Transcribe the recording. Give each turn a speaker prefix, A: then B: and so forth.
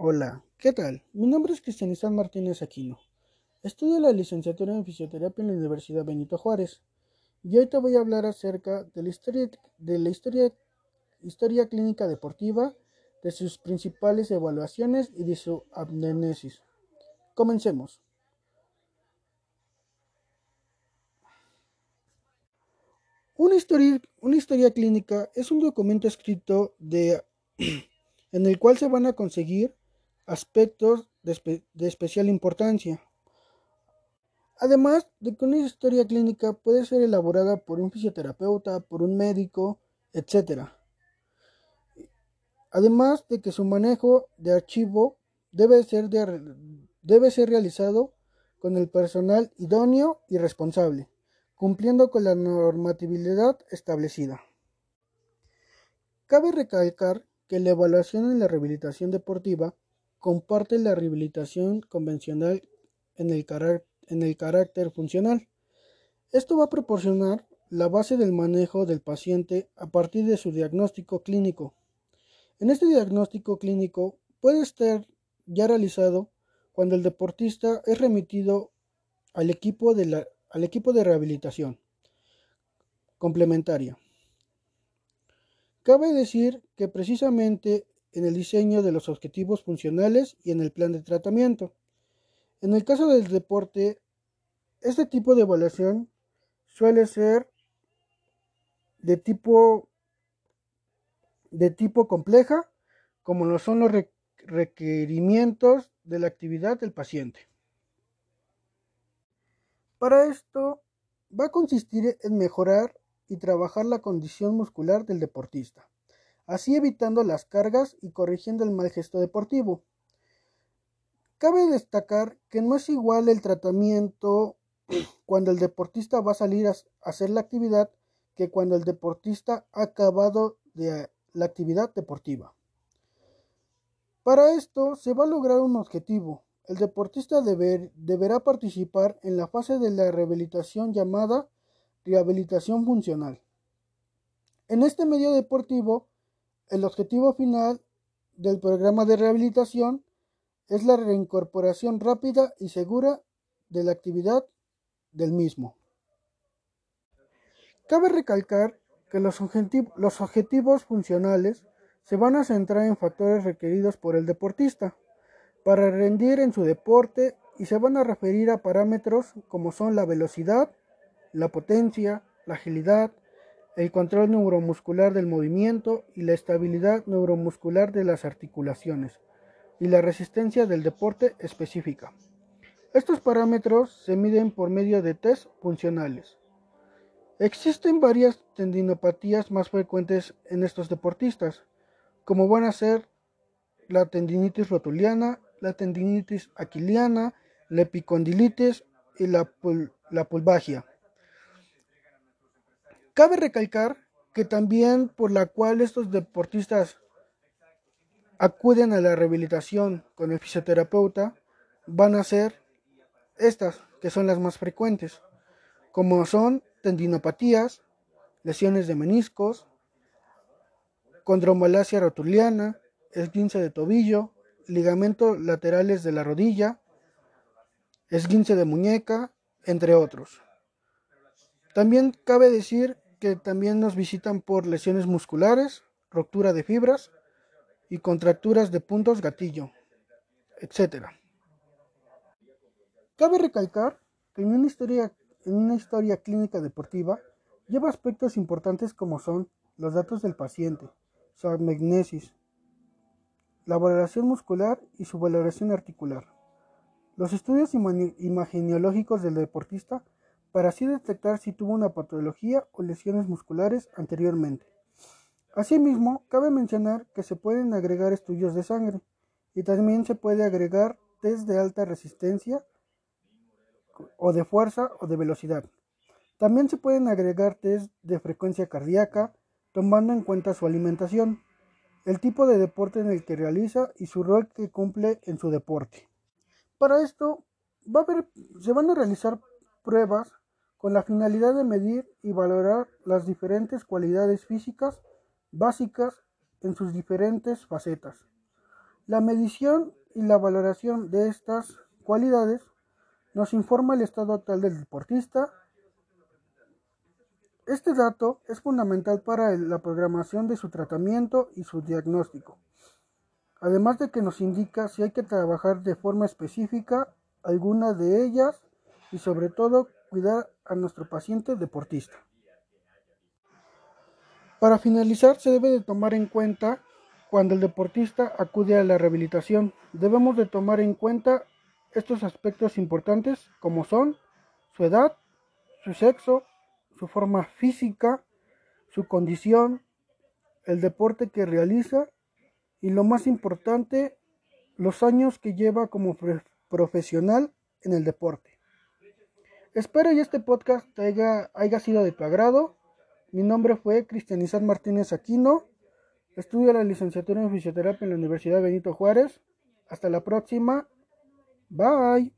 A: Hola, ¿qué tal? Mi nombre es Cristianistán Martínez Aquino. Estudio la licenciatura en fisioterapia en la Universidad Benito Juárez y hoy te voy a hablar acerca de la historia, de la historia, historia clínica deportiva, de sus principales evaluaciones y de su amnesis. Comencemos. Una historia, una historia clínica es un documento escrito de, en el cual se van a conseguir aspectos de, especial importancia. Además de que una historia clínica puede ser elaborada por un fisioterapeuta, por un médico, etc. Además de que su manejo de archivo debe ser, debe ser realizado con el personal idóneo y responsable, cumpliendo con la normatividad establecida. Cabe recalcar que la evaluación en la rehabilitación deportiva comparte la rehabilitación convencional en el, en el carácter funcional. Esto va a proporcionar la base del manejo del paciente a partir de su diagnóstico clínico. En este diagnóstico clínico puede estar ya realizado cuando el deportista es remitido al equipo de, la, al equipo de rehabilitación complementaria. Cabe decir que precisamente en el diseño de los objetivos funcionales y en el plan de tratamiento. En el caso del deporte, este tipo de evaluación suele ser de tipo de tipo compleja, como lo son los requerimientos de la actividad del paciente. Para esto va a consistir en mejorar y trabajar la condición muscular del deportista así evitando las cargas y corrigiendo el mal gesto deportivo. Cabe destacar que no es igual el tratamiento cuando el deportista va a salir a hacer la actividad que cuando el deportista ha acabado la actividad deportiva. Para esto se va a lograr un objetivo. El deportista deberá participar en la fase de la rehabilitación llamada rehabilitación funcional. En este medio deportivo el objetivo final del programa de rehabilitación es la reincorporación rápida y segura de la actividad del mismo. Cabe recalcar que los, objetivos funcionales se van a centrar en factores requeridos por el deportista para rendir en su deporte y se van a referir a parámetros como son la velocidad, la potencia, la agilidad, el control neuromuscular del movimiento y la estabilidad neuromuscular de las articulaciones y la resistencia del deporte específica. Estos parámetros se miden por medio de test funcionales. Existen varias tendinopatías más frecuentes en estos deportistas, como van a ser la tendinitis rotuliana, la tendinitis aquiliana, la epicondilitis y la, la pulvagia. Cabe recalcar que también por la cual estos deportistas acuden a la rehabilitación con el fisioterapeuta van a ser estas, que son las más frecuentes, como son tendinopatías, lesiones de meniscos, condromalacia rotuliana, esguince de tobillo, ligamentos laterales de la rodilla, esguince de muñeca, entre otros. También cabe decir que también nos visitan por lesiones musculares, ruptura de fibras y contracturas de puntos gatillo, etc. Cabe recalcar que en una historia, en una historia clínica deportiva lleva aspectos importantes como son los datos del paciente, su amnesis, la valoración muscular y su valoración articular. Los estudios imageneológicos del deportista para así detectar si tuvo una patología o lesiones musculares anteriormente. Asimismo, cabe mencionar que se pueden agregar estudios de sangre y también se puede agregar test de alta resistencia o de fuerza o de velocidad. También se pueden agregar test de frecuencia cardíaca tomando en cuenta su alimentación, el tipo de deporte en el que realiza y su rol que cumple en su deporte. Para esto se van a realizar pruebas con la finalidad de medir y valorar las diferentes cualidades físicas básicas en sus diferentes facetas. La medición y la valoración de estas cualidades nos informa el estado actual del deportista. Este dato es fundamental para la programación de su tratamiento y su diagnóstico, además de que nos indica si hay que trabajar de forma específica alguna de ellas y sobre todo cuidar a nuestro paciente deportista. Para finalizar, se debe de tomar en cuenta cuando el deportista acude a la rehabilitación. Debemos de tomar en cuenta estos aspectos importantes como son su edad, su sexo, su forma física, su condición, el deporte que realiza y lo más importante, los años que lleva como profesional en el deporte. Espero y este podcast haya, haya sido de tu agrado. Mi nombre fue Cristianizar Martínez Aquino. Estudio la licenciatura en fisioterapia en la Universidad Benito Juárez. Hasta la próxima. Bye.